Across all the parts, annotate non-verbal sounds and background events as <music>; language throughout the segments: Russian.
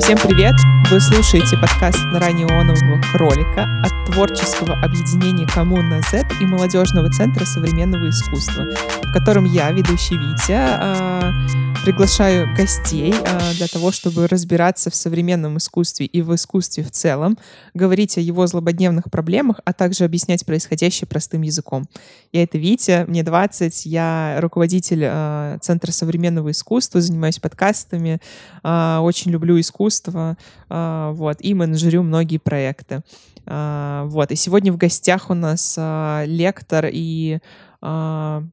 Всем привет! Вы слушаете подкаст на раннеонового кролика от творческого объединения «Коммуна Z» и молодежного центра современного искусства, в котором я, ведущий Витя, а, приглашаю гостей а, для того, чтобы разбираться в современном искусстве и в искусстве в целом, говорить о его злободневных проблемах, а также объяснять происходящее простым языком. Я это Витя, мне 20, я руководитель а, Центра современного искусства, занимаюсь подкастами, очень люблю искусство, а, вот, и менеджерю многие проекты. А, вот, и сегодня в гостях у нас а, лектор и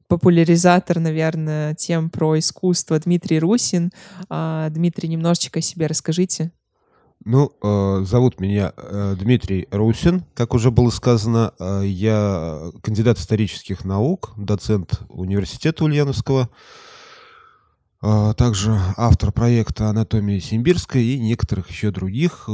популяризатор, наверное, тем про искусство Дмитрий Русин. Дмитрий, немножечко о себе расскажите. Ну, э, зовут меня э, Дмитрий Русин, как уже было сказано. Э, я кандидат исторических наук, доцент университета Ульяновского. А, также автор проекта «Анатомия Симбирская» и некоторых еще других. Э,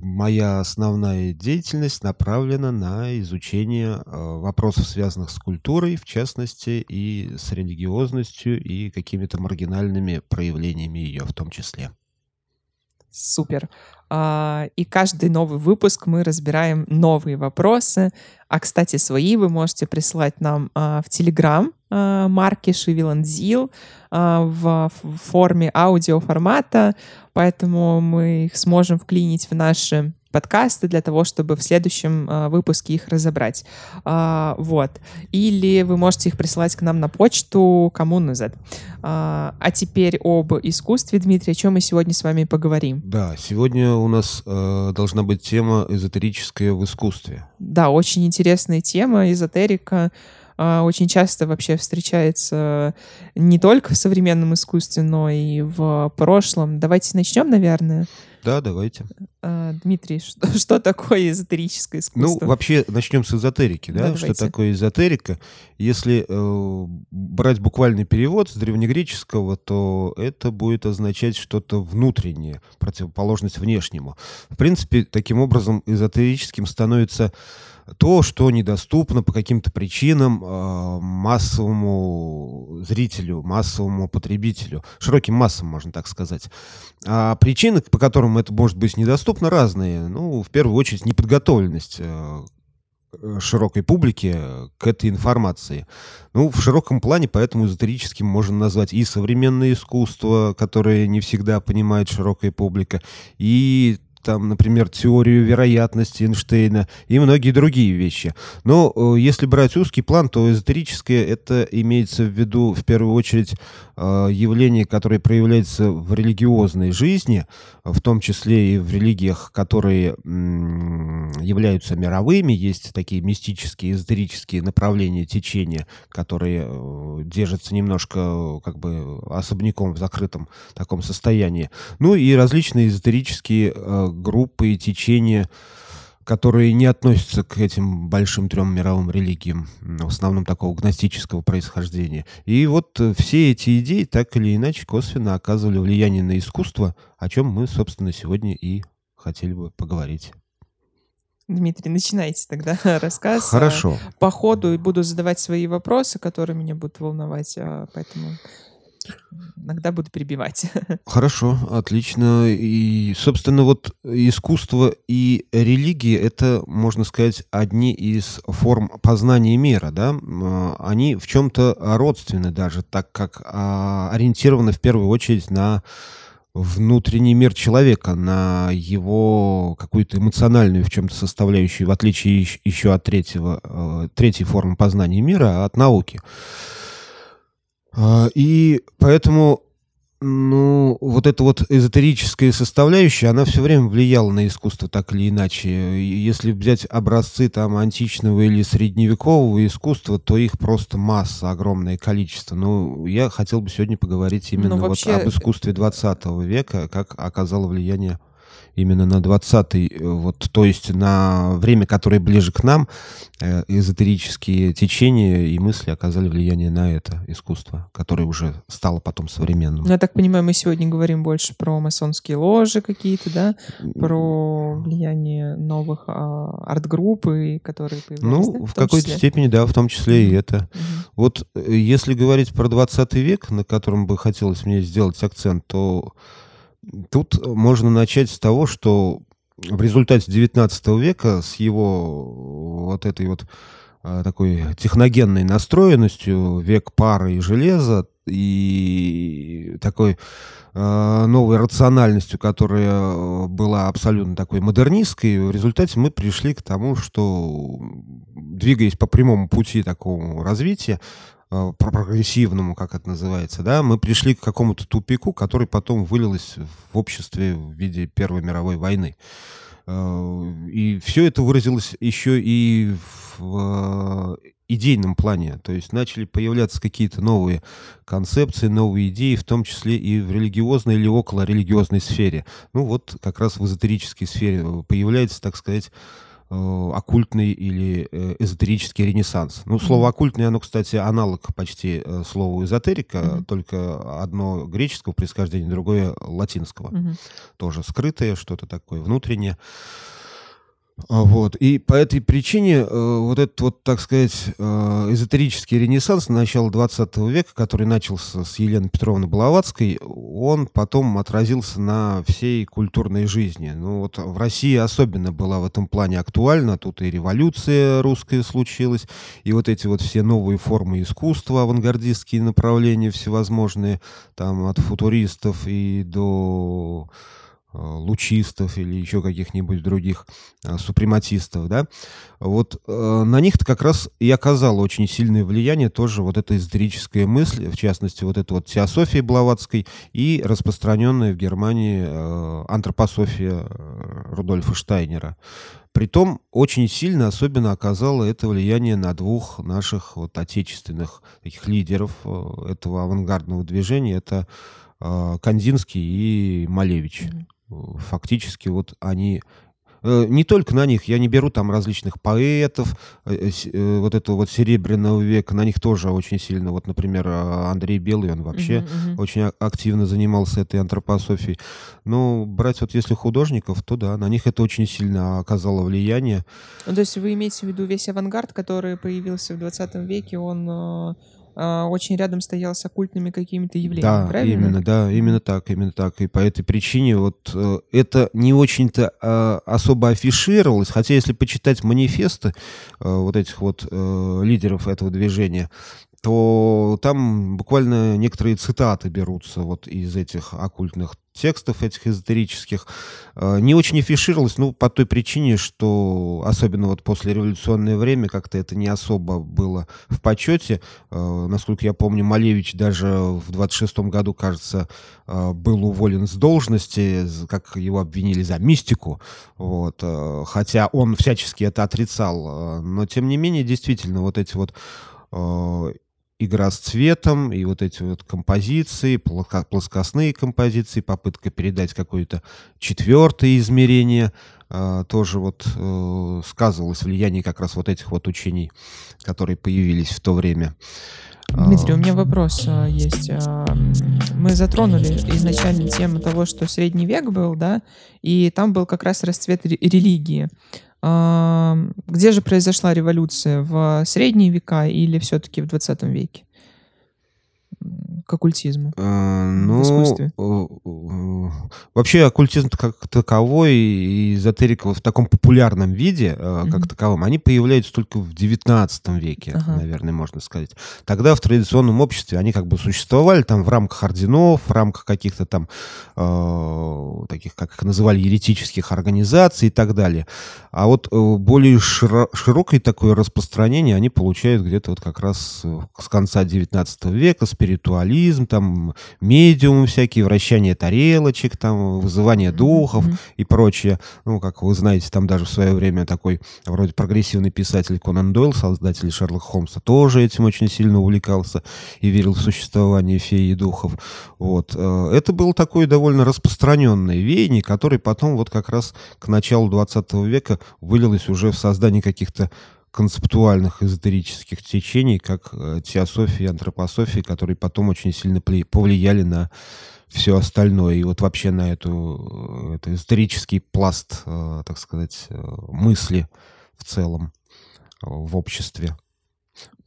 моя основная деятельность направлена на изучение э, вопросов, связанных с культурой, в частности, и с религиозностью, и какими-то маргинальными проявлениями ее в том числе. Супер. А, и каждый новый выпуск мы разбираем новые вопросы. А, кстати, свои вы можете присылать нам а, в Телеграм марки Шивиландзил в форме аудиоформата, поэтому мы их сможем вклинить в наши подкасты для того, чтобы в следующем э, выпуске их разобрать. Э, вот. Или вы можете их присылать к нам на почту коммуна Z. Э, а теперь об искусстве, Дмитрий, о чем мы сегодня с вами поговорим? Да, сегодня у нас э, должна быть тема эзотерическая в искусстве. Да, очень интересная тема, эзотерика очень часто вообще встречается не только в современном искусстве, но и в прошлом. Давайте начнем, наверное. Да, давайте. А, Дмитрий, что, <laughs> что такое эзотерическое искусство? Ну, вообще, начнем с эзотерики, да? да что такое эзотерика? Если э, брать буквальный перевод с древнегреческого, то это будет означать что-то внутреннее, противоположность внешнему. В принципе, таким образом эзотерическим становится то, что недоступно по каким-то причинам э, массовому зрителю, массовому потребителю, широким массам, можно так сказать. А причины, по которым это может быть недоступно, разные. Ну, в первую очередь, неподготовленность э, широкой публики к этой информации. Ну, в широком плане, поэтому эзотерическим можно назвать и современное искусство, которое не всегда понимает широкая публика, и там, например, теорию вероятности Эйнштейна и многие другие вещи. Но э, если брать узкий план, то эзотерическое это имеется в виду в первую очередь э, явление, которое проявляется в религиозной жизни, в том числе и в религиях, которые являются мировыми. Есть такие мистические, эзотерические направления, течения, которые э, держатся немножко как бы особняком в закрытом таком состоянии. Ну и различные эзотерические группы и течения, которые не относятся к этим большим трем мировым религиям, в основном такого гностического происхождения. И вот э, все эти идеи так или иначе косвенно оказывали влияние на искусство, о чем мы, собственно, сегодня и хотели бы поговорить. Дмитрий, начинайте тогда <laughs> рассказ. Хорошо. По ходу буду задавать свои вопросы, которые меня будут волновать, а, поэтому иногда буду перебивать. <laughs> Хорошо, отлично. И, собственно, вот искусство и религия — это, можно сказать, одни из форм познания мира, да? Они в чем-то родственны даже, так как а, ориентированы в первую очередь на внутренний мир человека, на его какую-то эмоциональную в чем-то составляющую, в отличие еще от третьего, э, третьей формы познания мира, от науки. А, и поэтому, ну, вот эта вот эзотерическая составляющая, она все время влияла на искусство так или иначе. Если взять образцы там античного или средневекового искусства, то их просто масса, огромное количество. Ну, я хотел бы сегодня поговорить именно ну, вообще... вот об искусстве 20 века, как оказало влияние именно на 20-й, вот, то есть на время, которое ближе к нам, э, эзотерические течения и мысли оказали влияние на это искусство, которое уже стало потом современным. Ну, я так понимаю, мы сегодня говорим больше про масонские ложи какие-то, да, про влияние новых а, арт-групп, которые появились, Ну, да? в, в какой-то числе? степени, да, в том числе и это. Угу. Вот э, если говорить про 20 век, на котором бы хотелось мне сделать акцент, то Тут можно начать с того, что в результате XIX века с его вот этой вот а, такой техногенной настроенностью, век пары и железа, и такой э, новой рациональностью, которая была абсолютно такой модернистской, в результате мы пришли к тому, что, двигаясь по прямому пути такого развития, Э, прогрессивному, как это называется, да, мы пришли к какому-то тупику, который потом вылилось в обществе в виде Первой мировой войны. Э, и все это выразилось еще и в э, идейном плане. То есть начали появляться какие-то новые концепции, новые идеи, в том числе и в религиозной или околорелигиозной сфере. Ну вот как раз в эзотерической сфере появляется, так сказать, Э, оккультный или э, эзотерический ренессанс. Ну, слово оккультный, оно, кстати, аналог почти э, слову эзотерика, mm-hmm. только одно греческого происхождения, другое латинского. Mm-hmm. Тоже скрытое, что-то такое внутреннее. А, вот. И по этой причине э, вот этот вот, так сказать, э, эзотерический ренессанс начала 20 века, который начался с Елены Петровны Блаватской, он потом отразился на всей культурной жизни. Ну вот в России особенно была в этом плане актуальна. Тут и революция русская случилась, и вот эти вот все новые формы искусства, авангардистские направления всевозможные, там от футуристов и до лучистов или еще каких-нибудь других а, супрематистов, да, вот э, на них-то как раз и оказало очень сильное влияние тоже вот эта эзотерическая мысль, в частности, вот эта вот теософия Блаватской и распространенная в Германии э, антропософия э, Рудольфа Штайнера. Притом очень сильно особенно оказало это влияние на двух наших вот отечественных таких лидеров э, этого авангардного движения. Это э, Кандинский и Малевич. Mm-hmm фактически вот они э, не только на них, я не беру там различных поэтов, э, э, вот этого вот серебряного века, на них тоже очень сильно, вот, например, а, Андрей Белый, он вообще uh-huh, uh-huh. очень активно занимался этой антропософией. Но брать вот если художников, то да, на них это очень сильно оказало влияние. Ну, то есть вы имеете в виду весь авангард, который появился в 20 веке, он а, очень рядом стоял с оккультными какими-то явлениями, да, правильно? именно, да, именно так, именно так. И по этой причине вот э, это не очень-то э, особо афишировалось, хотя если почитать манифесты э, вот этих вот э, лидеров этого движения, то там буквально некоторые цитаты берутся вот из этих оккультных текстов этих эзотерических. Э, не очень афишировалось, ну, по той причине, что особенно вот после революционное время как-то это не особо было в почете. Э, насколько я помню, Малевич даже в 26-м году, кажется, э, был уволен с должности, как его обвинили за мистику. Вот. Хотя он всячески это отрицал. Но, тем не менее, действительно, вот эти вот игра с цветом и вот эти вот композиции, плоскостные композиции, попытка передать какое-то четвертое измерение, э, тоже вот э, сказывалось влияние как раз вот этих вот учений, которые появились в то время. Дмитрий, у меня вопрос а, есть. А, мы затронули изначально тему того, что средний век был, да, и там был как раз расцвет религии. Где же произошла революция? В средние века или все-таки в 20 веке? К оккультизму? А, ну, вообще оккультизм как таковой и эзотерика в таком популярном виде, mm-hmm. как таковом, они появляются только в 19 веке, ага. наверное, можно сказать. Тогда в традиционном обществе они как бы существовали там в рамках орденов, в рамках каких-то там э, таких, как их называли, еретических организаций и так далее. А вот э, более широ- широкое такое распространение они получают где-то вот как раз с конца 19 века, спиритуализм, там медиумы всякие, вращание тарелочек, там вызывание духов mm-hmm. и прочее. Ну, как вы знаете, там даже в свое время такой вроде прогрессивный писатель Конан Дойл, создатель Шерлока Холмса, тоже этим очень сильно увлекался и верил в существование феи и духов. Вот. Э, это было такое довольно распространенное веяние, которое потом вот как раз к началу 20 века вылилось уже в создание каких-то концептуальных эзотерических течений, как э, теософия и антропософия, которые потом очень сильно повлияли на все остальное. И вот вообще на эту, э, это исторический пласт, э, так сказать, мысли в целом в обществе.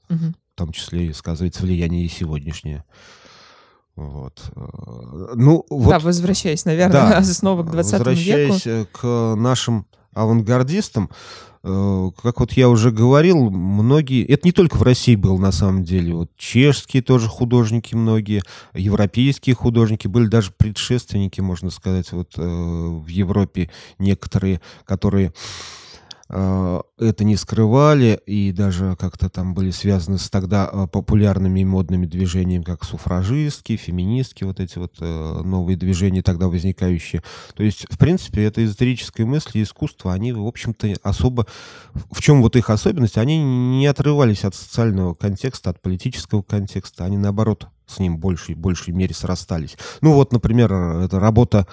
Угу. В том числе и сказывается влияние и сегодняшнее. Вот. Ну, вот, да, возвращаясь, наверное, да, <laughs> снова к 20 возвращаясь веку. к нашим авангардистам, Э, как вот я уже говорил, многие... Это не только в России был на самом деле. Вот чешские тоже художники многие, европейские художники, были даже предшественники, можно сказать, вот э, в Европе некоторые, которые это не скрывали и даже как-то там были связаны с тогда э, популярными и модными движениями, как суфражистки, феминистки, вот эти вот э, новые движения тогда возникающие. То есть, в принципе, это эзотерическая мысль и искусство, они, в общем-то, особо... В чем вот их особенность? Они не отрывались от социального контекста, от политического контекста, они, наоборот, с ним большей, большей мере срастались. Ну вот, например, это работа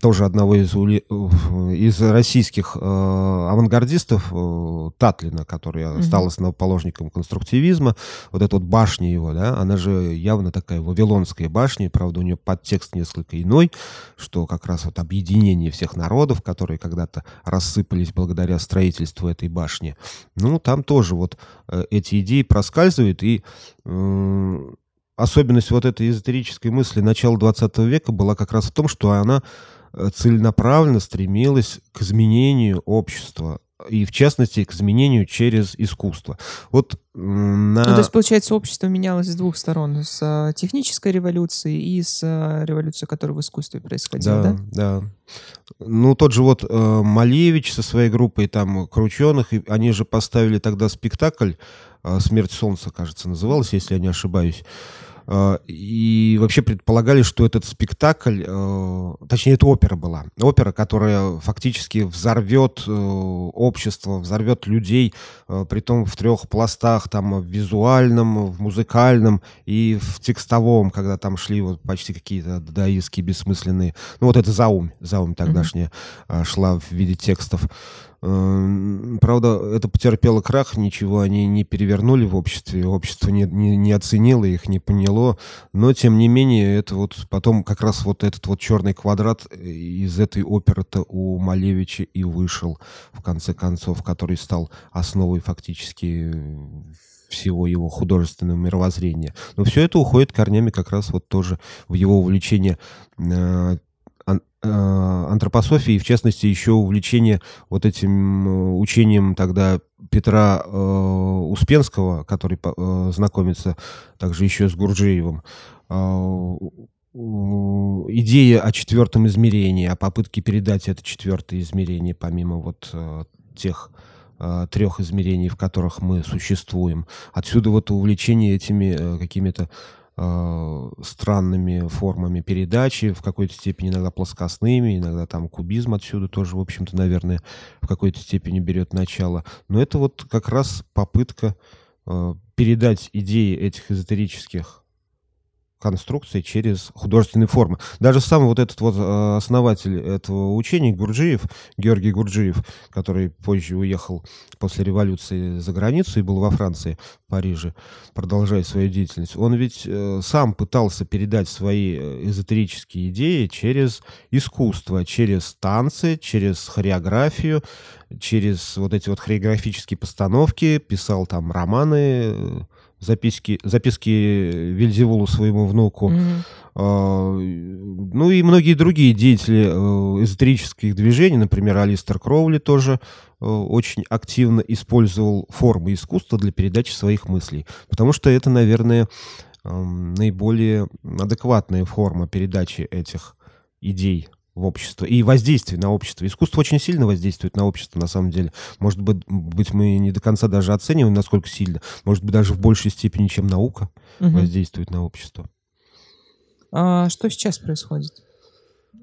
тоже одного из, из российских э, авангардистов э, Татлина, который mm-hmm. стал основоположником конструктивизма. Вот эта вот башня его, да, она же явно такая вавилонская башня, правда, у нее подтекст несколько иной, что как раз вот объединение всех народов, которые когда-то рассыпались благодаря строительству этой башни. Ну, там тоже вот э, эти идеи проскальзывают, и особенность вот этой эзотерической мысли начала 20 века была как раз в том, что она э, целенаправленно стремилась к изменению общества, и в частности к изменению через искусство. Вот на... Ну, то есть, получается, общество менялось с двух сторон. С а, технической революцией и с а, революцией, которая в искусстве происходила, да? Да, да. Ну, тот же вот э, Малевич со своей группой там крученых, они же поставили тогда спектакль э, «Смерть солнца», кажется, называлось, если я не ошибаюсь. Э, и вообще предполагали, что этот спектакль, э, точнее, это опера была. Опера, которая фактически взорвет э, общество, взорвет людей, при том в трех пластах, там, в визуальном, в музыкальном и в текстовом, когда там шли вот почти какие-то дадаистские бессмысленные. Ну, вот это заум, заум тогдашняя mm-hmm. шла в виде текстов. Эм, правда, это потерпело крах, ничего они не перевернули в обществе, общество не, не, не оценило их, не поняло, но тем не менее, это вот потом как раз вот этот вот черный квадрат э, из этой оперы-то у Малевича и вышел, в конце концов, который стал основой фактически всего его художественного мировоззрения. Но все это уходит корнями как раз вот тоже в его увлечение э, Э, антропософии, в частности, еще увлечение вот этим э, учением тогда Петра э, Успенского, который э, знакомится также еще с Гурджиевым, э, идея о четвертом измерении, о попытке передать это четвертое измерение, помимо вот э, тех э, трех измерений, в которых мы существуем. Отсюда вот увлечение этими э, какими-то э, странными формами передачи, в какой-то степени иногда плоскостными, иногда там кубизм отсюда тоже, в общем-то, наверное, в какой-то степени берет начало. Но это вот как раз попытка э, передать идеи этих эзотерических конструкции через художественные формы. Даже сам вот этот вот э, основатель этого учения, Гурджиев, Георгий Гурджиев, который позже уехал после революции за границу и был во Франции, в Париже, продолжая свою деятельность, он ведь э, сам пытался передать свои э, эзотерические идеи через искусство, через танцы, через хореографию, через вот эти вот хореографические постановки, писал там романы, записки, записки Вильзевулу своему внуку. Mm-hmm. Ну и многие другие деятели э, эзотерических движений, например, Алистер Кроули тоже э, очень активно использовал формы искусства для передачи своих мыслей. Потому что это, наверное, наиболее адекватная форма передачи этих идей в общество и воздействие на общество. Искусство очень сильно воздействует на общество, на самом деле. Может быть, быть мы не до конца даже оцениваем, насколько сильно. Может быть, даже в большей степени, чем наука угу. воздействует на общество. А что сейчас происходит?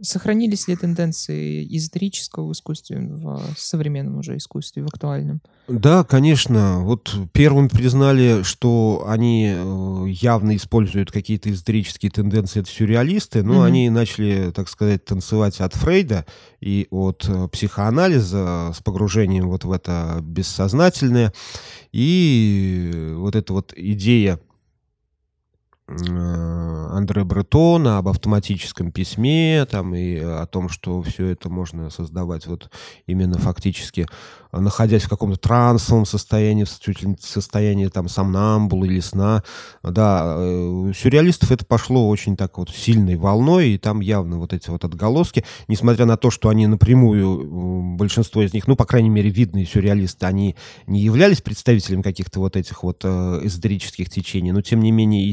Сохранились ли тенденции эзотерического в искусстве, в современном уже искусстве, в актуальном? Да, конечно. Вот первым признали, что они э, явно используют какие-то эзотерические тенденции, это сюрреалисты, но mm-hmm. они начали, так сказать, танцевать от Фрейда и от э, психоанализа с погружением вот в это бессознательное. И вот эта вот идея Андре Бретона об автоматическом письме там, и о том, что все это можно создавать вот именно фактически находясь в каком-то трансовом состоянии, в состоянии там сомнамбула или сна. Да, у э, сюрреалистов это пошло очень так вот сильной волной, и там явно вот эти вот отголоски, несмотря на то, что они напрямую, большинство из них, ну, по крайней мере, видные сюрреалисты, они не являлись представителями каких-то вот этих вот э, эзотерических течений, но, тем не менее,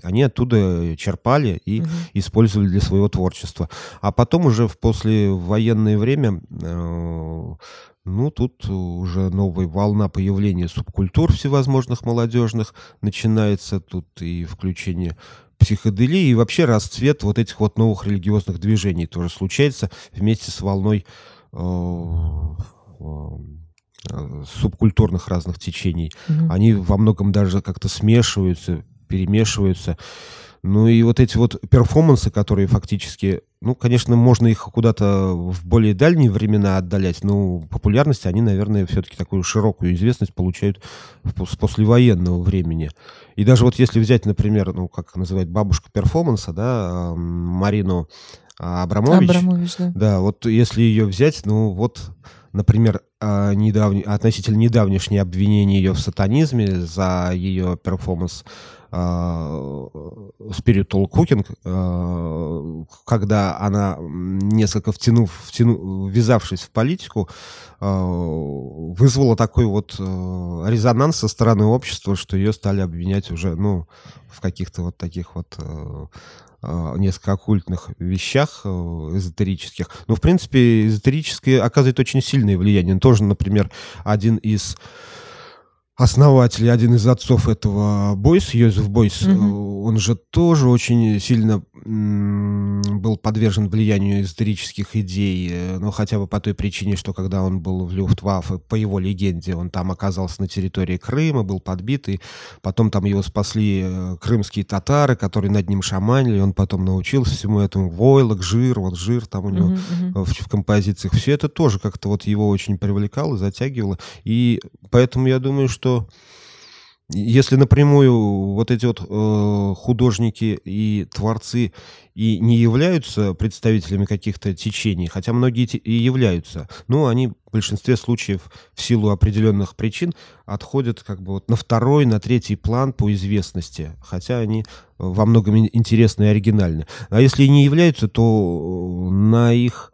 идеи, они оттуда черпали и угу. использовали для своего творчества. А потом уже в послевоенное время э, ну, тут уже новая волна появления субкультур всевозможных молодежных начинается. Тут и включение психоделии, и вообще расцвет вот этих вот новых религиозных движений тоже случается вместе с волной э, э, субкультурных разных течений. Mm-hmm. Они во многом даже как-то смешиваются, перемешиваются. Ну и вот эти вот перформансы, которые фактически, ну, конечно, можно их куда-то в более дальние времена отдалять, но популярность они, наверное, все-таки такую широкую известность получают с послевоенного времени. И даже вот если взять, например, ну, как называть бабушка перформанса, да, Марину Абрамович. Абрамович, да. Да, вот если ее взять, ну, вот например, а, недавний, относительно недавнешнее обвинение ее в сатанизме за ее перформанс а, Spiritual Cooking, а, когда она, несколько втянув, втяну, ввязавшись в политику, вызвала такой вот резонанс со стороны общества, что ее стали обвинять уже, ну, в каких-то вот таких вот несколько оккультных вещах э, эзотерических. Но, в принципе, эзотерическое оказывает очень сильное влияние. Тоже, например, один из основатель, один из отцов этого Бойс, Йозеф Бойс, угу. он же тоже очень сильно был подвержен влиянию исторических идей, э, ну, хотя бы по той причине, что когда он был в Люфтваффе, по его легенде, он там оказался на территории Крыма, был подбит, и потом там его спасли э, крымские татары, которые над ним шаманили, он потом научился всему этому, войлок, жир, вот жир там у него угу, в, в композициях. Все это тоже как-то вот его очень привлекало, затягивало, и поэтому я думаю, что что если напрямую вот эти вот э, художники и творцы и не являются представителями каких-то течений, хотя многие и являются, но они в большинстве случаев в силу определенных причин отходят как бы вот на второй, на третий план по известности, хотя они во многом интересны и оригинальны. А если не являются, то на их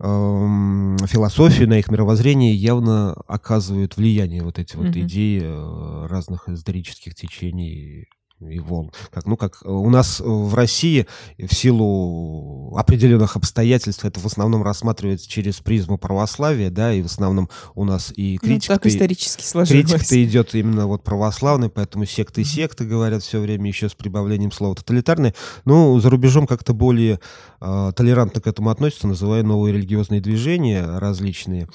философию, на их мировоззрение явно оказывают влияние вот эти вот mm-hmm. идеи э, разных исторических течений и волн. Как, ну, как у нас в России в силу определенных обстоятельств это в основном рассматривается через призму православия, да, и в основном у нас и критика... Ну, так исторически сложилось. Критика-то идет именно вот православной, поэтому секты и секты говорят все время еще с прибавлением слова тоталитарные. Ну, за рубежом как-то более э, толерантно к этому относятся, называя новые религиозные движения различные.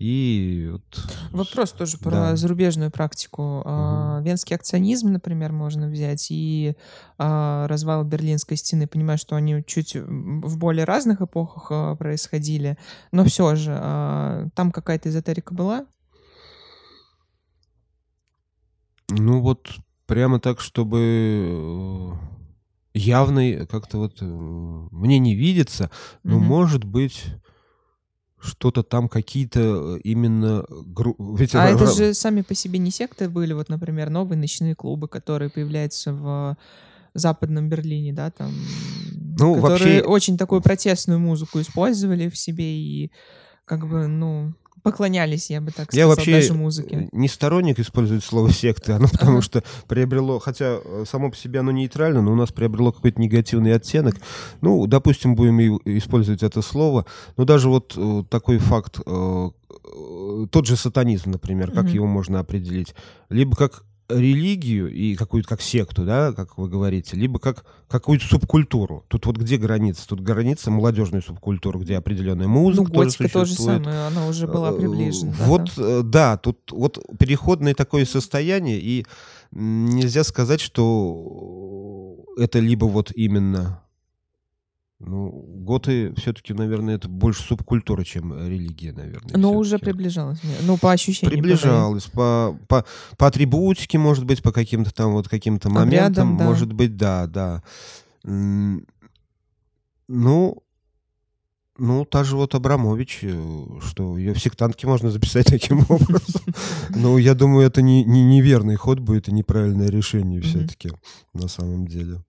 И вот... Вопрос тоже про да. зарубежную практику. Угу. Венский акционизм, например, можно взять, и а, развал Берлинской стены. Понимаю, что они чуть в более разных эпохах а, происходили, но все же там какая-то эзотерика была? Ну вот прямо так, чтобы э, явный как-то вот э, мне не видится, но угу. может быть что-то там какие-то э, именно... Ведь а это же сами по себе не секты были, вот, например, новые ночные клубы, которые появляются в западном Берлине, да, там, ну, которые вообще... очень такую протестную музыку использовали в себе и как бы, ну, поклонялись, я бы так сказал, я вообще даже музыке. не сторонник использовать слово секты, оно потому что приобрело, хотя э, само по себе оно нейтрально, но у нас приобрело какой-то негативный оттенок. Ну, допустим, будем использовать это слово, но даже вот э, такой факт, э, тот же сатанизм, например, как его можно определить? Либо как религию и какую-то как секту, да, как вы говорите, либо как какую-то субкультуру. Тут вот где граница? Тут граница молодежной субкультуры, где определенная музыка ну, тоже, тоже самое, она уже была э, приближена. Вот, да, э, да тут вот переходное такое состояние, и нельзя сказать, что это либо вот именно ну, готы все-таки, наверное, это больше субкультура, чем религия, наверное. Но уже приближалась. Ну, по ощущениям. Приближалась. По, по, по атрибутике, может быть, по каким-то там вот каким-то моментам. Да. Может быть, да, да. Ну, ну, та же вот Абрамович, э, что ее в сектантке можно записать <laughs> таким образом. Но я думаю, это не, не неверный ход будет и неправильное решение все-таки на самом деле.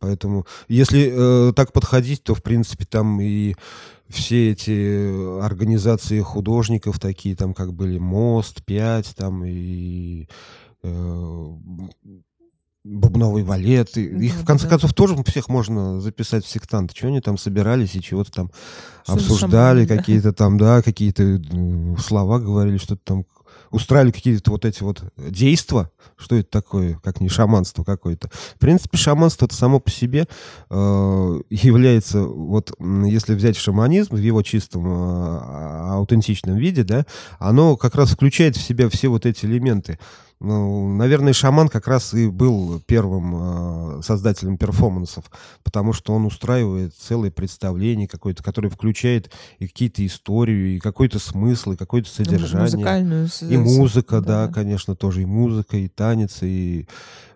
Поэтому, если э, так подходить, то, в принципе, там и все эти организации художников такие, там как были «Мост», «Пять», там и э, бубновый валет. Их, в конце концов, тоже всех можно записать в сектанты. Чего они там собирались и чего-то там что обсуждали, какие-то там, да, какие-то слова говорили, что-то там устраивали какие-то вот эти вот действия. Что это такое, как не шаманство какое-то? В принципе, шаманство это само по себе э, является, вот если взять шаманизм в его чистом э, аутентичном виде, да, оно как раз включает в себя все вот эти элементы. Ну, наверное, шаман как раз и был первым э, создателем перформансов, потому что он устраивает целое представление какое-то, которое включает и какие-то истории, и какой-то смысл, и какое-то содержание. Музыкальную. И музыка, да, да, конечно, тоже и музыка, и танец, и,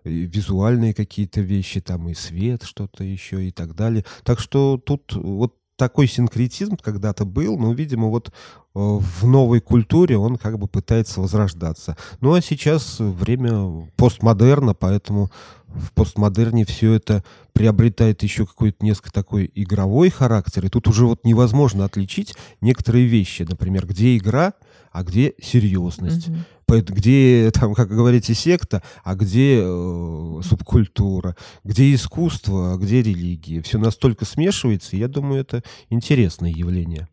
и визуальные какие-то вещи, там и свет, что-то еще и так далее. Так что тут вот такой синкретизм когда-то был, но, видимо, вот э, в новой культуре он как бы пытается возрождаться. Ну а сейчас время постмодерна, поэтому в постмодерне все это приобретает еще какой-то несколько такой игровой характер, и тут уже вот невозможно отличить некоторые вещи, например, где игра, а где серьезность. Угу. Где, там, как говорите, секта, а где э, субкультура, где искусство, а где религия. Все настолько смешивается, и я думаю, это интересное явление.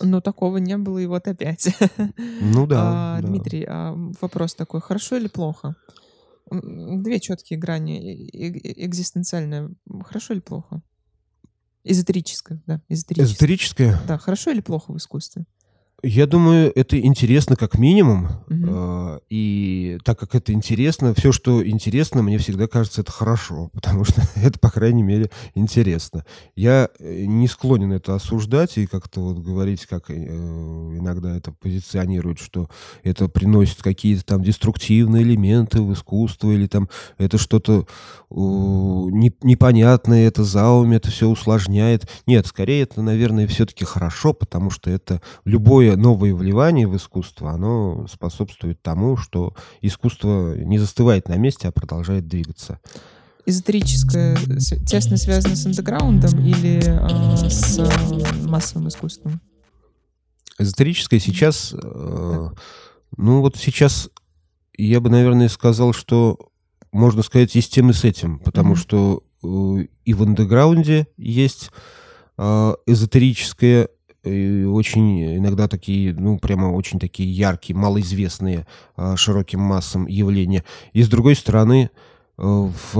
Ну, такого не было, и вот опять. <laughs> Ну да. А, да. Дмитрий, а вопрос такой, хорошо или плохо? Две четкие грани. Экзистенциальная. Хорошо или плохо? Эзотерическое, да. Эзотерическое. Эзотерическое? Да, хорошо или плохо в искусстве? Я думаю, это интересно как минимум. Угу. И так как это интересно, все, что интересно, мне всегда кажется, это хорошо, <laughs> потому что это, по крайней мере, интересно. Я э, не склонен это осуждать и как-то вот говорить, как э, иногда это позиционируют, что это приносит какие-то там деструктивные элементы в искусство или там это что-то непонятное, это зауме, это все усложняет. Нет, скорее это, наверное, все-таки хорошо, потому что это любое новое вливание в искусство, оно способствует тому, что искусство не застывает на месте, а продолжает двигаться. Эзотерическое тесно связано с андеграундом или э, с э, массовым искусством? Эзотерическое сейчас, э, ну вот сейчас я бы, наверное, сказал, что можно сказать и с тем, и с этим, потому mm-hmm. что э, и в андеграунде есть э, эзотерическое очень иногда такие, ну, прямо очень такие яркие, малоизвестные а, широким массам явления. И с другой стороны, э, в,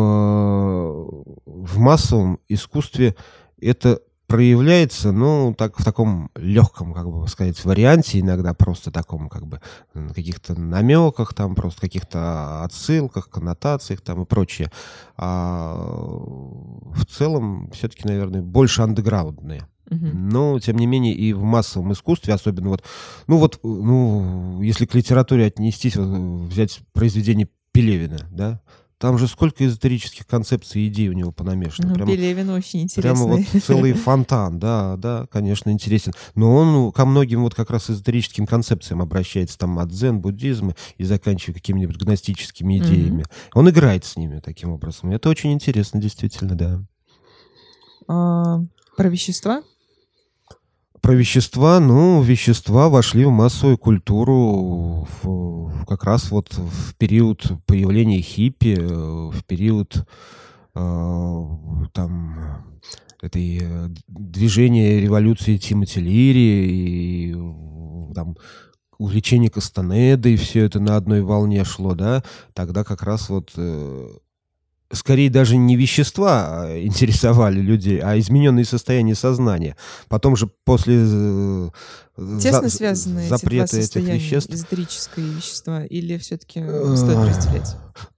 в массовом искусстве это проявляется, ну, так, в таком легком, как бы сказать, варианте, иногда просто таком, как бы, каких-то намеках, там, просто каких-то отсылках, коннотациях, там, и прочее. А в целом, все-таки, наверное, больше андеграундные. Но, тем не менее, и в массовом искусстве, особенно вот, ну вот, ну, если к литературе отнестись, вот, взять произведение Пелевина, да, там же сколько эзотерических концепций и идей у него понамешано. Ну, прямо, Пелевин очень интересный. Прямо вот целый фонтан, да, да, конечно, интересен. Но он ко многим вот как раз эзотерическим концепциям обращается, там, от дзен-буддизма и заканчивая какими-нибудь гностическими идеями. Mm-hmm. Он играет с ними таким образом. Это очень интересно, действительно, да. А, про вещества? Про вещества, ну, вещества вошли в массовую культуру в, как раз вот в период появления хиппи, в период э, там этой э, движения революции Тимоти Лири и там увлечение Кастанедой, все это на одной волне шло, да, тогда как раз вот э, скорее даже не вещества а, интересовали людей, а измененные состояния сознания. Потом же после э, Тесно за, связаны запрета эти этих веществ. Эзотерическое вещества или все-таки стоит разделять?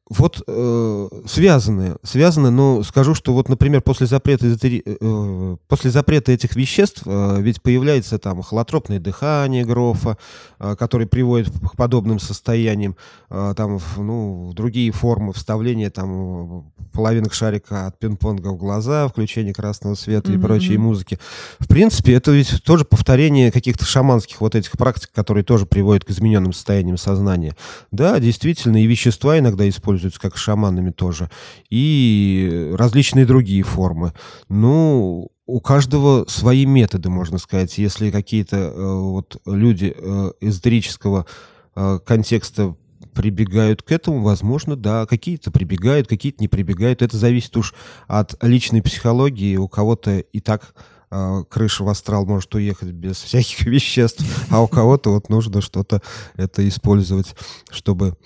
Вот э, связаны, связаны, но скажу, что вот, например, после запрета, э, после запрета этих веществ э, ведь появляется там холотропное дыхание Грофа, э, который приводит к подобным состояниям, э, там, ну, другие формы вставления там половинок шарика от пинг-понга в глаза, включение красного света mm-hmm. и прочей музыки. В принципе, это ведь тоже повторение каких-то шаманских вот этих практик, которые тоже приводят к измененным состояниям сознания. Да, действительно, и вещества иногда используются используются как шаманами тоже, и различные другие формы. Ну, у каждого свои методы, можно сказать. Если какие-то э, вот люди э, эзотерического э, контекста прибегают к этому, возможно, да, какие-то прибегают, какие-то не прибегают. Это зависит уж от личной психологии. У кого-то и так э, крыша в астрал может уехать без всяких <laughs> веществ, а у кого-то вот нужно что-то это использовать, чтобы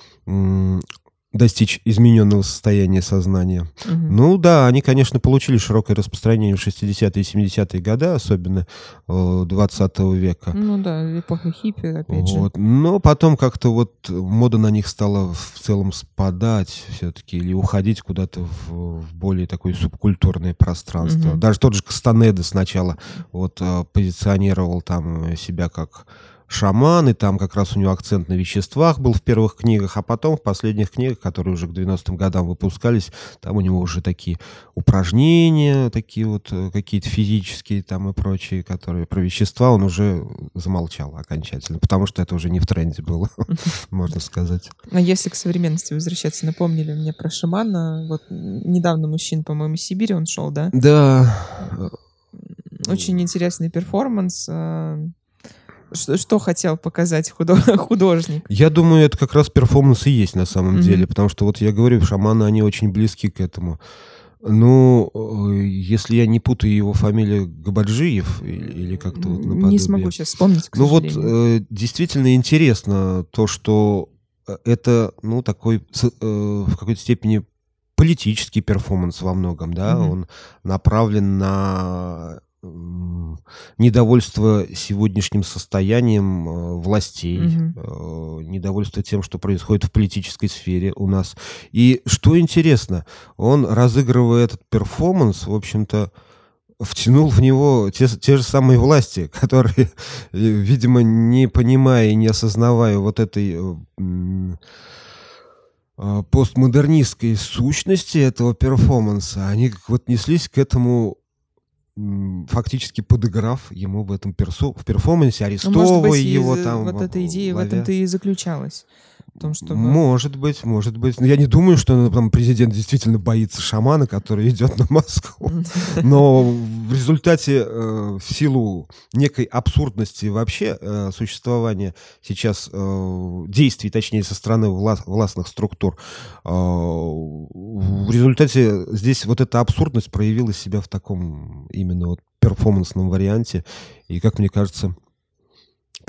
достичь измененного состояния сознания. Угу. Ну да, они, конечно, получили широкое распространение в 60-е и 70-е годы, особенно э, 20 века. Ну да, эпоха хиппи, опять вот. же. Но потом как-то вот мода на них стала в целом спадать все-таки или уходить куда-то в, в более такое субкультурное пространство. Угу. Даже тот же Кастанеда сначала вот э, позиционировал там себя как шаман, и там как раз у него акцент на веществах был в первых книгах, а потом в последних книгах, которые уже к 90-м годам выпускались, там у него уже такие упражнения, такие вот э, какие-то физические там и прочие, которые про вещества он уже замолчал окончательно, потому что это уже не в тренде было, <laughs> <laughs> можно сказать. А если к современности возвращаться, напомнили мне про шамана, вот недавно мужчина, по-моему, из Сибири он шел, да? Да. Очень интересный перформанс, а, что, что хотел показать <laughs> художник? Я думаю, это как раз перформанс и есть на самом mm-hmm. деле, потому что вот я говорю, шаманы, они очень близки к этому. Ну, э, если я не путаю его фамилия Габаджиев или как-то вот наподобие. Не смогу сейчас вспомнить, Ну вот э, действительно интересно то, что э, это, ну, такой в какой-то степени политический перформанс во многом, да, mm-hmm. он направлен на недовольство сегодняшним состоянием э, властей, угу. недовольство тем, что происходит в политической сфере у нас. И что интересно, он, разыгрывая этот перформанс, в общем-то, втянул в него те, те же самые власти, <laughs> которые, видимо, не понимая и не осознавая вот этой постмодернистской сущности этого перформанса, они вот неслись к этому фактически подыграв ему в этом персо, в перформансе, арестовывая ну, может быть, его там. Вот эта идея в этом-то и заключалась том, чтобы... Может быть, может быть. Но я не думаю, что там, президент действительно боится шамана, который идет на Москву. <laughs> Но в результате, э, в силу некой абсурдности вообще э, существования сейчас э, действий, точнее, со стороны вла- властных структур, в результате здесь вот эта абсурдность проявила себя в таком именно вот перформансном варианте. И, как мне кажется,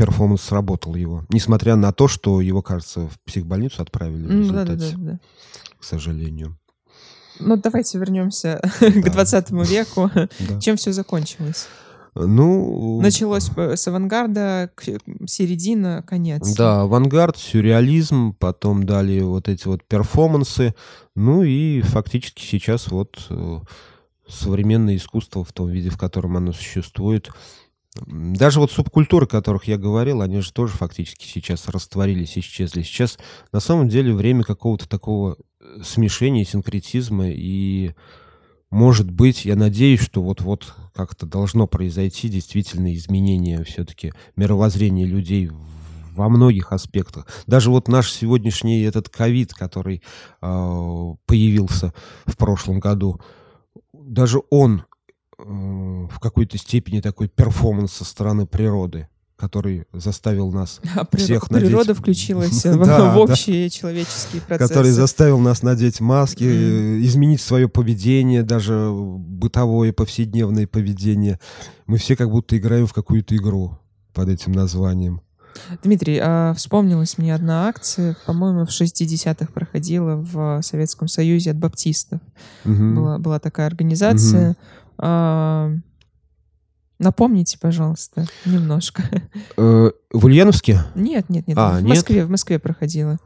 перформанс сработал его. Несмотря на то, что его, кажется, в психбольницу отправили в результате. Да, да, да, да. К сожалению. Ну, давайте вернемся <laughs> да. к 20 веку. Да. Чем все закончилось? Ну... Началось с авангарда, середина, конец. Да, авангард, сюрреализм, потом дали вот эти вот перформансы. Ну и фактически сейчас вот э, современное искусство в том виде, в котором оно существует, даже вот субкультуры, о которых я говорил, они же тоже фактически сейчас растворились, исчезли. Сейчас на самом деле время какого-то такого э, смешения, синкретизма и может быть, я надеюсь, что вот-вот как-то должно произойти действительно изменение все-таки мировоззрения людей во многих аспектах. Даже вот наш сегодняшний этот ковид, который э, появился в прошлом году, даже он в какой-то степени такой перформанс со стороны природы который заставил нас <laughs> а всех природа надеть... Природа включилась <laughs> в, <laughs> общие человеческие процессы. Который заставил нас надеть маски, mm. изменить свое поведение, даже бытовое, повседневное поведение. Мы все как будто играем в какую-то игру под этим названием. Дмитрий, а вспомнилась мне одна акция, по-моему, в 60-х проходила в Советском Союзе от баптистов. Угу. Была, была такая организация. Угу. А, напомните, пожалуйста, немножко. <laughs> Э, в Ульяновске? Нет, нет, нет. А, в Москве, нет? в Москве проходила.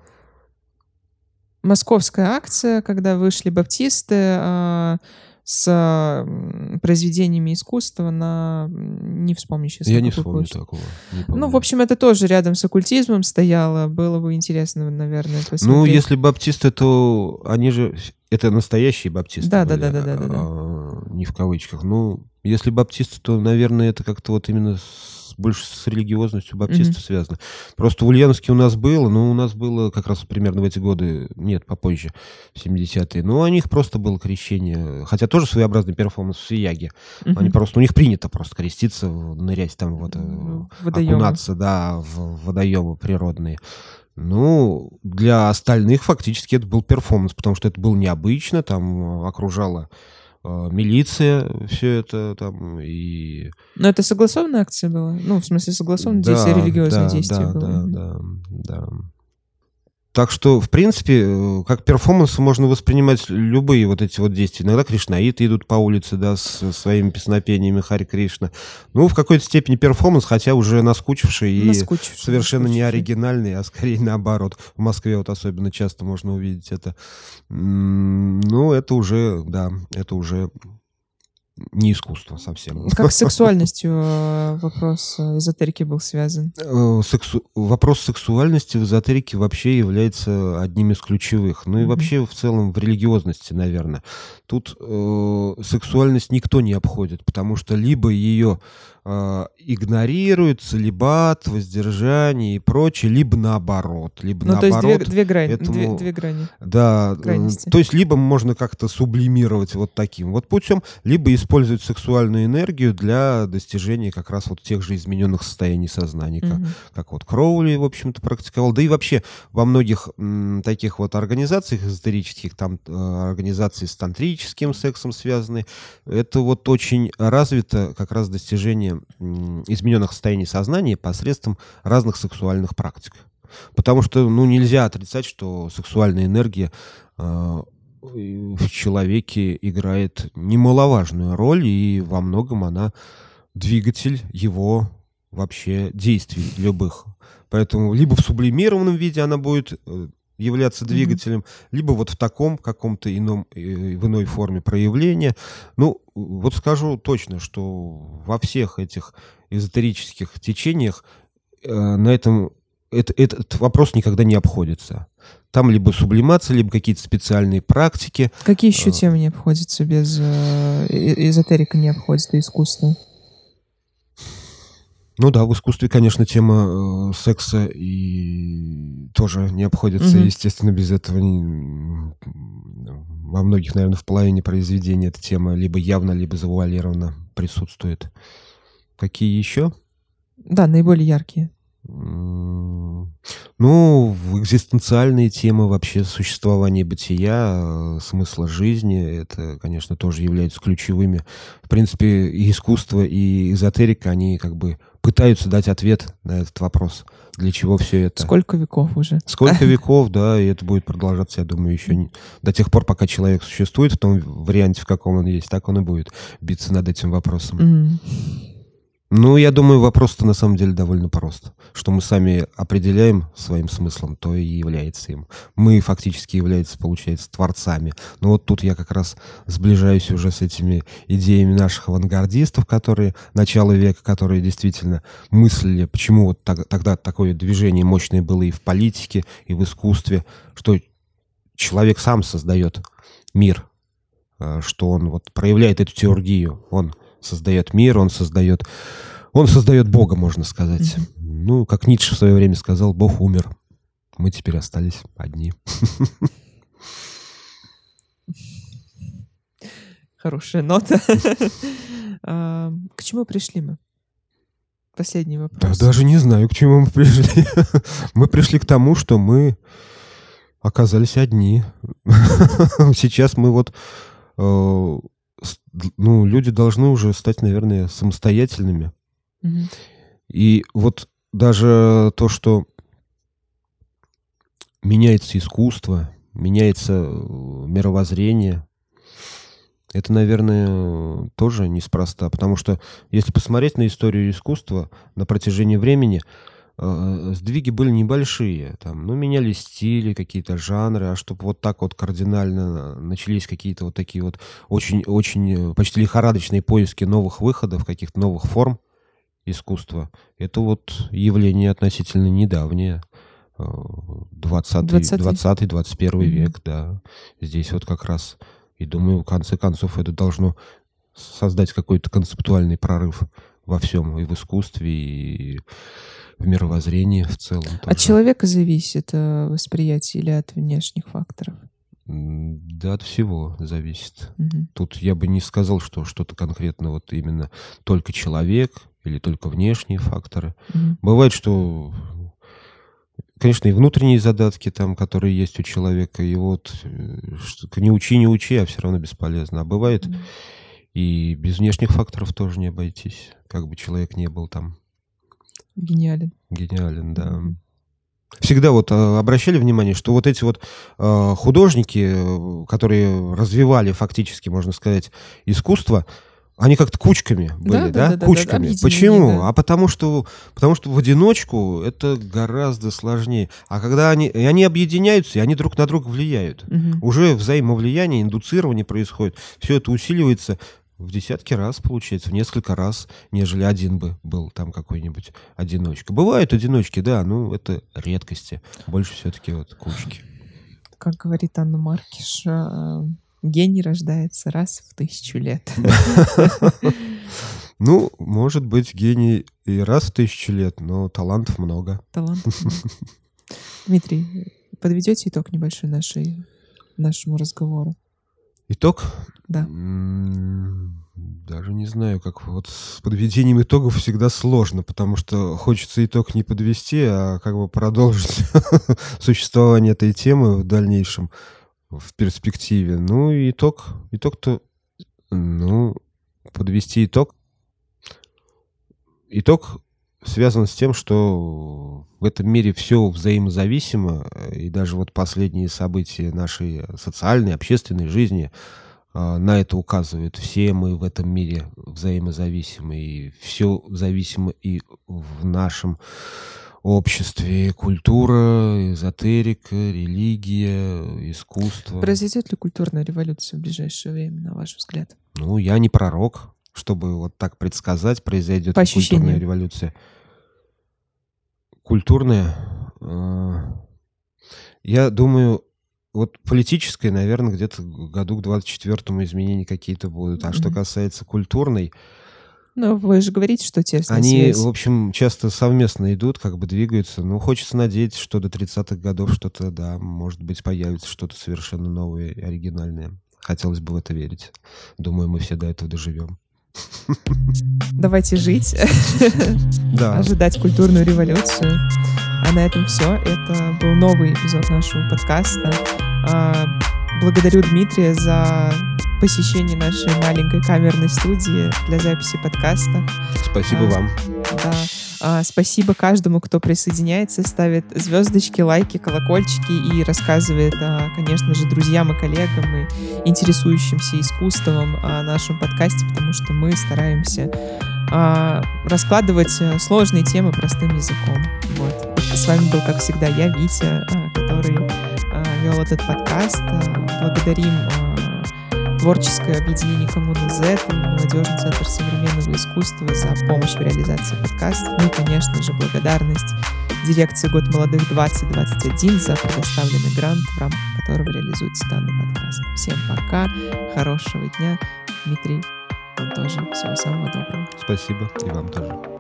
Московская акция, когда вышли баптисты, а, с произведениями искусства на... Не вспомню сейчас. Я не вспомню площадь. такого. Не ну, в общем, это тоже рядом с оккультизмом стояло. Было бы интересно, наверное, посмотреть. Ну, если баптисты, то они же... Это настоящие баптисты. Да, были, да, да, да, да, да. Не в кавычках. Ну, если баптисты, то, наверное, это как-то вот именно больше с религиозностью баптистов mm-hmm. связано. Просто в Ульяновске у нас было, но у нас было как раз примерно в эти годы, нет, попозже, в 70-е. Но у них просто было крещение, хотя тоже своеобразный перформанс в Сияге. Mm-hmm. Они просто, у них принято просто креститься, нырять там, вот, водоемы. окунаться, да, в водоемы природные. Ну, для остальных фактически это был перформанс, потому что это было необычно, там окружало а, милиция, все это там и... Но это согласованная акция была? Ну, в смысле, согласованное да, действие, религиозное да, действие да, было? Да, да, да. Так что, в принципе, э, как перформанс можно воспринимать любые вот эти вот действия. Иногда кришнаиты идут по улице, да, с своими песнопениями Харе Кришна. Ну, в какой-то степени перформанс, хотя уже наскучивший и наскучивший, совершенно наскучивший. не оригинальный, а скорее <laughs> наоборот. В Москве вот особенно часто можно увидеть это. Ну, это уже, да, это уже не искусство совсем. Как с <laughs> сексуальностью э, вопрос э, эзотерики был связан? Э, сексу... Вопрос сексуальности в эзотерике вообще является одним из ключевых. Ну и mm-hmm. вообще в целом в религиозности, наверное. Тут э, сексуальность никто не обходит, потому что либо ее игнорирует, целебат, воздержание и прочее, либо наоборот. Либо ну, наоборот. то есть две, две грани. Этому, две, две грани. Да. Крайности. То есть либо можно как-то сублимировать вот таким вот путем, либо использовать сексуальную энергию для достижения как раз вот тех же измененных состояний сознания, как, угу. как вот Кроули, в общем-то, практиковал. Да и вообще во многих м, таких вот организациях эзотерических, там э, организации с тантрическим сексом связаны, это вот очень развито как раз достижение измененных состояний сознания посредством разных сексуальных практик. Потому что ну, нельзя отрицать, что сексуальная энергия э, в человеке играет немаловажную роль, и во многом она двигатель его вообще действий любых. Поэтому либо в сублимированном виде она будет э, являться двигателем, mm-hmm. либо вот в таком каком-то ином, э, в иной форме проявления. Ну, вот скажу точно, что во всех этих эзотерических течениях э, на этом это, этот вопрос никогда не обходится. Там либо сублимация, либо какие-то специальные практики. Какие еще а, темы не обходятся без э, эзотерика не обходится, искусство? Ну да, в искусстве, конечно, тема э, секса и тоже не обходится, угу. естественно, без этого не, во многих, наверное, в половине произведений эта тема либо явно, либо завуалированно присутствует. Какие еще? Да, наиболее яркие. Ну, экзистенциальные темы вообще существования бытия, э, смысла жизни, это, конечно, тоже являются ключевыми. В принципе, и искусство, и эзотерика, они как бы пытаются дать ответ на этот вопрос. Для чего все это? Сколько веков уже? Сколько <laughs> веков, да, и это будет продолжаться, я думаю, еще не... до тех пор, пока человек существует в том варианте, в каком он есть, так он и будет биться над этим вопросом. Mm. Ну, я думаю, вопрос-то на самом деле довольно прост. Что мы сами определяем своим смыслом, то и является им. Мы фактически являемся, получается, творцами. Но вот тут я как раз сближаюсь уже с этими идеями наших авангардистов, которые начало века, которые действительно мыслили, почему вот так, тогда такое движение мощное было и в политике, и в искусстве, что человек сам создает мир, э, что он вот проявляет эту теоргию, он создает мир, он создает, он создает Бога, можно сказать. Mm-hmm. Ну, как Ницше в свое время сказал, Бог умер. Мы теперь остались одни. Хорошая нота. <laughs> К чему пришли мы? Последний вопрос. Да, даже не знаю, к чему мы пришли. <laughs> мы пришли к тому, что мы оказались одни. <laughs> Сейчас мы вот э, ну, люди должны уже стать, наверное, самостоятельными. Угу. И вот даже то, что меняется искусство, меняется э, мировоззрение, это, наверное, тоже неспроста, потому что если посмотреть на историю искусства на протяжении времени, сдвиги были небольшие, там, ну, менялись стили, какие-то жанры, а чтобы вот так вот кардинально начались какие-то вот такие вот очень, очень почти лихорадочные поиски новых выходов, каких-то новых форм искусства, это вот явление относительно недавнее. 20-21 mm-hmm. век, да. Здесь вот как раз и думаю, в конце концов, это должно создать какой-то концептуальный прорыв во всем, и в искусстве, и в мировоззрении в целом. Тоже. От человека зависит э, восприятие или от внешних факторов? Да, от всего зависит. Угу. Тут я бы не сказал, что что-то конкретно вот именно только человек или только внешние факторы. Угу. Бывает, что конечно, и внутренние задатки там, которые есть у человека, и вот э, не учи, не учи, а все равно бесполезно. А бывает mm-hmm. И без внешних факторов тоже не обойтись, как бы человек не был там. Гениален. Гениален, да. Mm-hmm. Всегда вот а, обращали внимание, что вот эти вот э, художники, э, которые развивали фактически, можно сказать, искусство, они как-то кучками были, да? да, да, да кучками. Да, Почему? Да. А потому что, потому что в одиночку это гораздо сложнее. А когда они, и они объединяются, и они друг на друга влияют. Угу. Уже взаимовлияние, индуцирование происходит. Все это усиливается в десятки раз, получается, в несколько раз, нежели один бы был там какой-нибудь одиночка. Бывают одиночки, да, ну это редкости. Больше все-таки вот кучки. Как говорит Анна Маркиш, э, Гений рождается раз в тысячу лет. <laughs> Ну, может быть, гений и раз в тысячу лет, но талантов много. Талантов много. <laughs> Дмитрий, подведете итог небольшой нашей, нашему разговору? Итог? Да. Даже не знаю, как вот с подведением итогов всегда сложно, потому что хочется итог не подвести, а как бы продолжить <laughs> существование этой темы в дальнейшем в перспективе. Ну, итог, итог-то, ну, подвести итог. Итог связан с тем, что в этом мире все взаимозависимо, и даже вот последние события нашей социальной, общественной жизни а, на это указывают. Все мы в этом мире взаимозависимы, и все зависимо и в нашем обществе культура, эзотерика, религия, искусство. Произойдет ли культурная революция в ближайшее время, на ваш взгляд? Ну, я не пророк, чтобы вот так предсказать, произойдет По ли культурная революция. Культурная? Э, я думаю, вот политическая, наверное, где-то году к 24-му изменения какие-то будут. А mm-hmm. что касается культурной, но вы же говорите, что тесная Они, связь. в общем, часто совместно идут, как бы двигаются. Ну, хочется надеяться, что до 30-х годов что-то, да, может быть, появится что-то совершенно новое и оригинальное. Хотелось бы в это верить. Думаю, мы все до этого доживем. Давайте жить, <laughs> да. ожидать культурную революцию. А на этом все. Это был новый эпизод нашего подкаста. А, благодарю Дмитрия за посещение нашей маленькой камерной студии для записи подкаста. Спасибо а, вам. Да. А, спасибо каждому, кто присоединяется, ставит звездочки, лайки, колокольчики и рассказывает, а, конечно же, друзьям и коллегам и интересующимся искусством о нашем подкасте, потому что мы стараемся а, раскладывать сложные темы простым языком. Вот. С вами был, как всегда, я, Витя, а, который а, вел этот подкаст. А, благодарим а, творческое объединение «Коммуна Z» и Молодежный центр современного искусства за помощь в реализации подкаста. Ну и, конечно же, благодарность дирекции «Год молодых 2021» за предоставленный грант, в рамках которого реализуется данный подкаст. Всем пока, хорошего дня. Дмитрий, вам тоже всего самого доброго. Спасибо, и вам тоже.